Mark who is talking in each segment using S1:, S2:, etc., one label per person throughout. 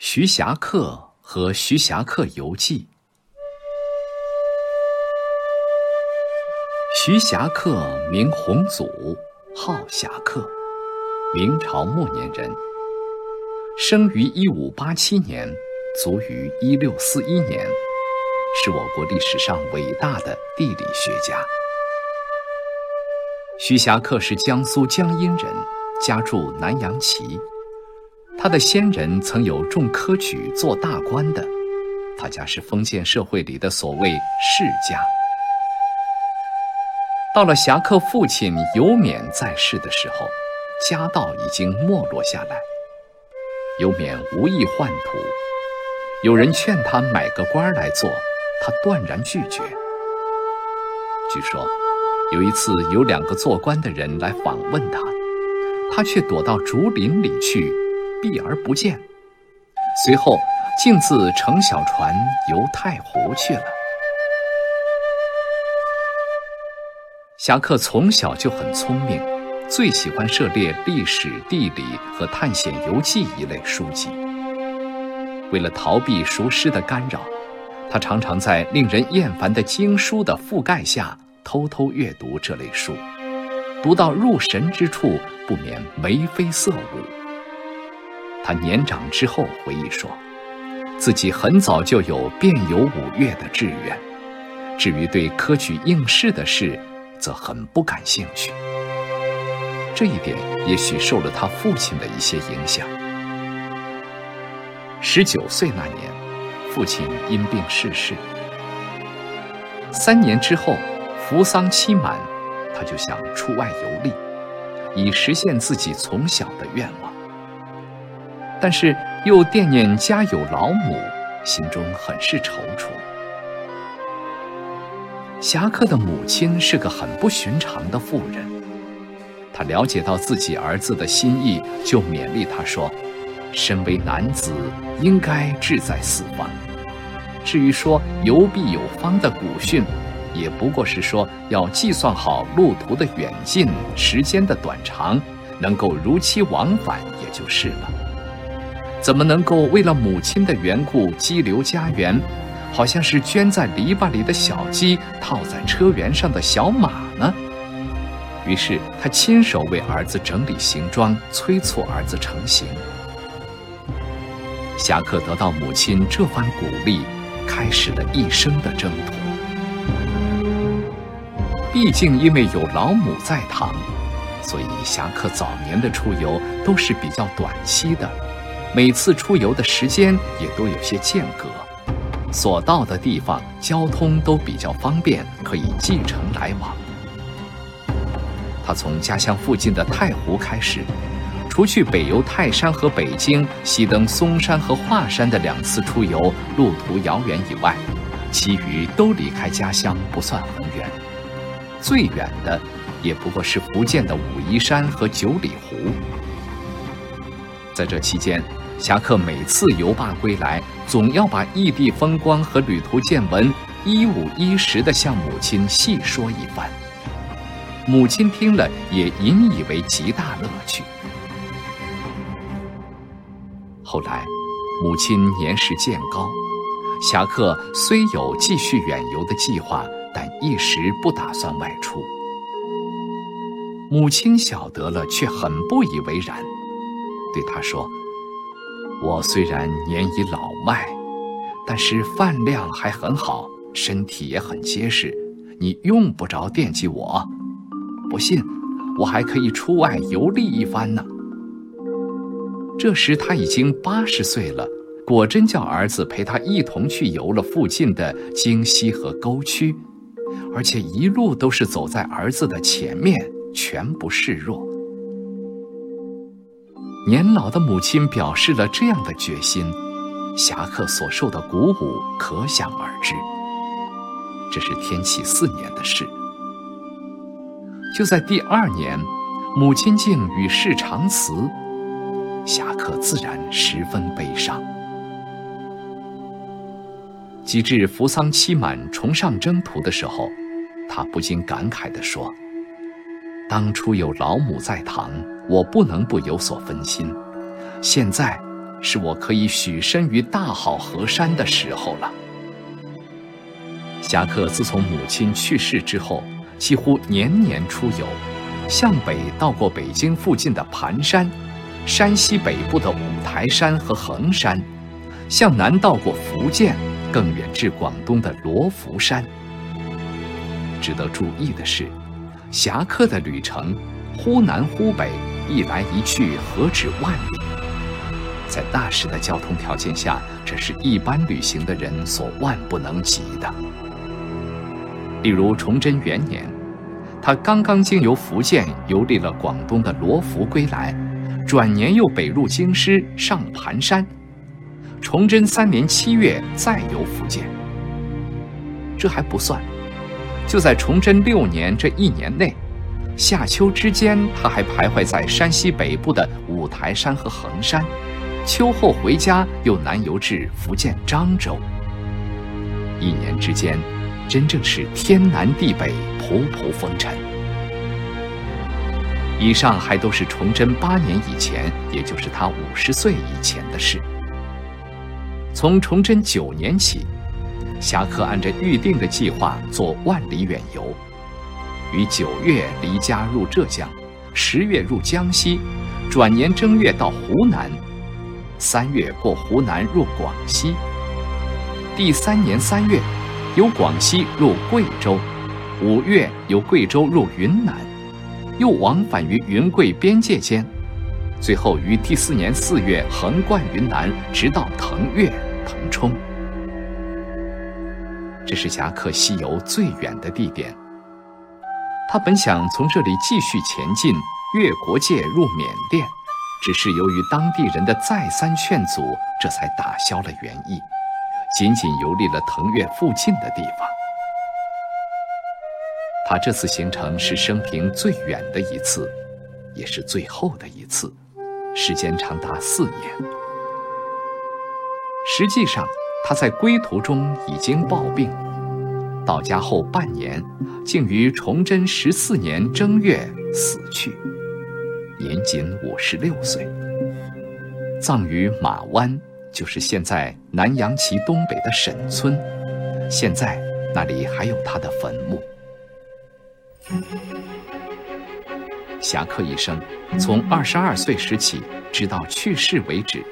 S1: 徐霞客和徐霞客游记。徐霞客名洪祖，号霞客，明朝末年人。生于一五八七年，卒于一六四一年，是我国历史上伟大的地理学家。徐霞客是江苏江阴人，家住南阳齐。他的先人曾有中科举做大官的，他家是封建社会里的所谓世家。到了侠客父亲尤勉在世的时候，家道已经没落下来。尤勉无意宦途，有人劝他买个官来做，他断然拒绝。据说，有一次有两个做官的人来访问他，他却躲到竹林里去。避而不见，随后径自乘小船游太湖去了。侠客从小就很聪明，最喜欢涉猎历史、地理和探险游记一类书籍。为了逃避熟师的干扰，他常常在令人厌烦的经书的覆盖下偷偷阅读这类书，读到入神之处，不免眉飞色舞。他年长之后回忆说，自己很早就有遍游五岳的志愿，至于对科举应试的事，则很不感兴趣。这一点也许受了他父亲的一些影响。十九岁那年，父亲因病逝世。三年之后，扶丧期满，他就想出外游历，以实现自己从小的愿望。但是又惦念家有老母，心中很是踌躇。侠客的母亲是个很不寻常的妇人，她了解到自己儿子的心意，就勉励他说：“身为男子，应该志在四方。至于说游必有方的古训，也不过是说要计算好路途的远近、时间的短长，能够如期往返，也就是了。”怎么能够为了母亲的缘故羁留家园，好像是圈在篱笆里的小鸡，套在车辕上的小马呢？于是他亲手为儿子整理行装，催促儿子成行。侠客得到母亲这番鼓励，开始了一生的征途。毕竟因为有老母在堂，所以侠客早年的出游都是比较短期的。每次出游的时间也都有些间隔，所到的地方交通都比较方便，可以进城来往。他从家乡附近的太湖开始，除去北游泰山和北京、西登嵩山和华山的两次出游，路途遥远以外，其余都离开家乡不算很远。最远的，也不过是福建的武夷山和九里湖。在这期间，侠客每次游罢归来，总要把异地风光和旅途见闻一五一十地向母亲细说一番。母亲听了也引以为极大乐趣。后来，母亲年事渐高，侠客虽有继续远游的计划，但一时不打算外出。母亲晓得了，却很不以为然。对他说：“我虽然年已老迈，但是饭量还很好，身体也很结实，你用不着惦记我。不信，我还可以出外游历一番呢。”这时他已经八十岁了，果真叫儿子陪他一同去游了附近的京溪和沟渠，而且一路都是走在儿子的前面，全不示弱。年老的母亲表示了这样的决心，侠客所受的鼓舞可想而知。这是天启四年的事。就在第二年，母亲竟与世长辞，侠客自然十分悲伤。及至扶丧期满，重上征途的时候，他不禁感慨地说：“当初有老母在堂。”我不能不有所分心，现在是我可以许身于大好河山的时候了。侠客自从母亲去世之后，几乎年年出游，向北到过北京附近的盘山，山西北部的五台山和衡山，向南到过福建，更远至广东的罗浮山。值得注意的是，侠客的旅程，忽南忽北，一来一去，何止万里？在那时的交通条件下，这是一般旅行的人所万不能及的。例如崇祯元年，他刚刚经由福建游历了广东的罗浮归来，转年又北入京师上盘山。崇祯三年七月再游福建。这还不算，就在崇祯六年这一年内，夏秋之间，他还徘徊在山西北部的五台山和衡山，秋后回家又南游至福建漳州。一年之间。真正是天南地北，仆仆风尘。以上还都是崇祯八年以前，也就是他五十岁以前的事。从崇祯九年起，侠客按照预定的计划做万里远游，于九月离家入浙江，十月入江西，转年正月到湖南，三月过湖南入广西，第三年三月。由广西入贵州，五月由贵州入云南，又往返于云贵边界间，最后于第四年四月横贯云南，直到腾越、腾冲。这是侠客西游最远的地点。他本想从这里继续前进，越国界入缅甸，只是由于当地人的再三劝阻，这才打消了原意。仅仅游历了腾越附近的地方。他这次行程是生平最远的一次，也是最后的一次，时间长达四年。实际上，他在归途中已经暴病，到家后半年，竟于崇祯十四年正月死去，年仅五十六岁，葬于马湾。就是现在南阳旗东北的沈村，现在那里还有他的坟墓。侠客一生，从二十二岁时起，直到去世为止，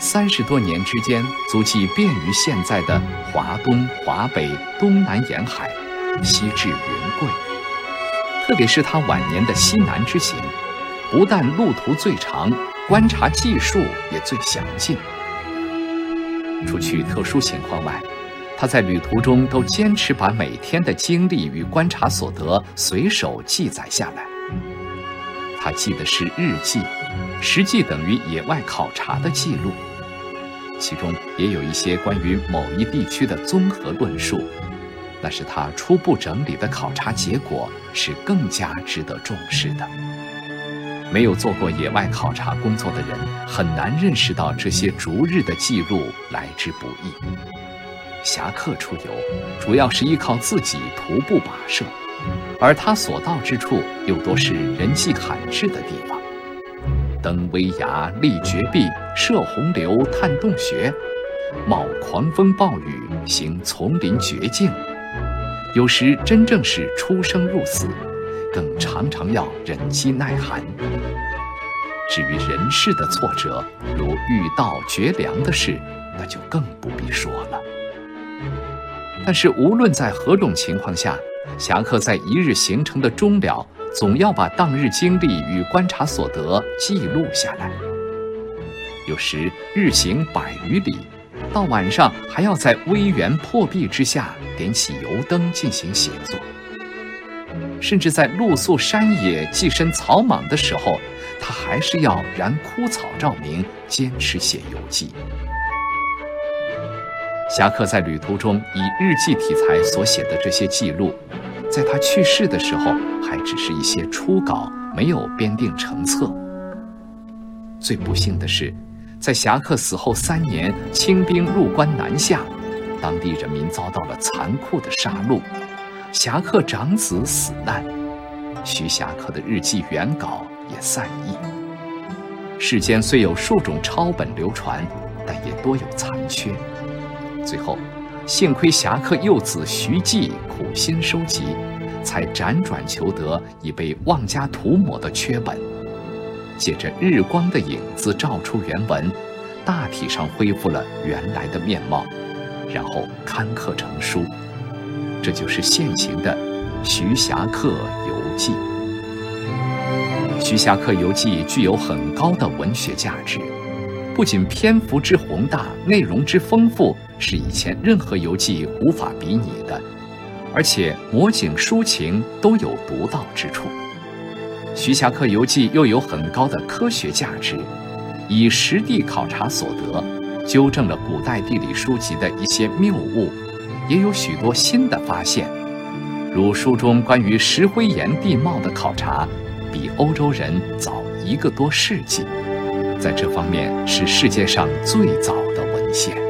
S1: 三十多年之间，足迹遍于现在的华东、华北、东南沿海，西至云贵。特别是他晚年的西南之行，不但路途最长，观察技术也最详尽。除去特殊情况外，他在旅途中都坚持把每天的经历与观察所得随手记载下来。他记的是日记，实际等于野外考察的记录，其中也有一些关于某一地区的综合论述，那是他初步整理的考察结果，是更加值得重视的。没有做过野外考察工作的人，很难认识到这些逐日的记录来之不易。侠客出游，主要是依靠自己徒步跋涉，而他所到之处又多是人迹罕至的地方，登危崖、立绝壁、涉洪流、探洞穴，冒狂风暴雨、行丛林绝境，有时真正是出生入死。更常常要忍饥耐寒。至于人世的挫折，如遇到绝粮的事，那就更不必说了。但是无论在何种情况下，侠客在一日行程的终了，总要把当日经历与观察所得记录下来。有时日行百余里，到晚上还要在微垣破壁之下点起油灯进行写作。甚至在露宿山野、寄身草莽的时候，他还是要燃枯草照明，坚持写游记。侠客在旅途中以日记题材所写的这些记录，在他去世的时候还只是一些初稿，没有编订成册。最不幸的是，在侠客死后三年，清兵入关南下，当地人民遭到了残酷的杀戮。侠客长子死难，徐侠客的日记原稿也散佚。世间虽有数种抄本流传，但也多有残缺。最后，幸亏侠客幼子徐继苦心收集，才辗转求得已被妄加涂抹的缺本。借着日光的影子照出原文，大体上恢复了原来的面貌，然后刊刻成书。这就是现行的《徐霞客游记》。《徐霞客游记》具有很高的文学价值，不仅篇幅之宏大，内容之丰富是以前任何游记无法比拟的，而且模景抒情都有独到之处。《徐霞客游记》又有很高的科学价值，以实地考察所得，纠正了古代地理书籍的一些谬误，也有许多新的发现。如书中关于石灰岩地貌的考察，比欧洲人早一个多世纪，在这方面是世界上最早的文献。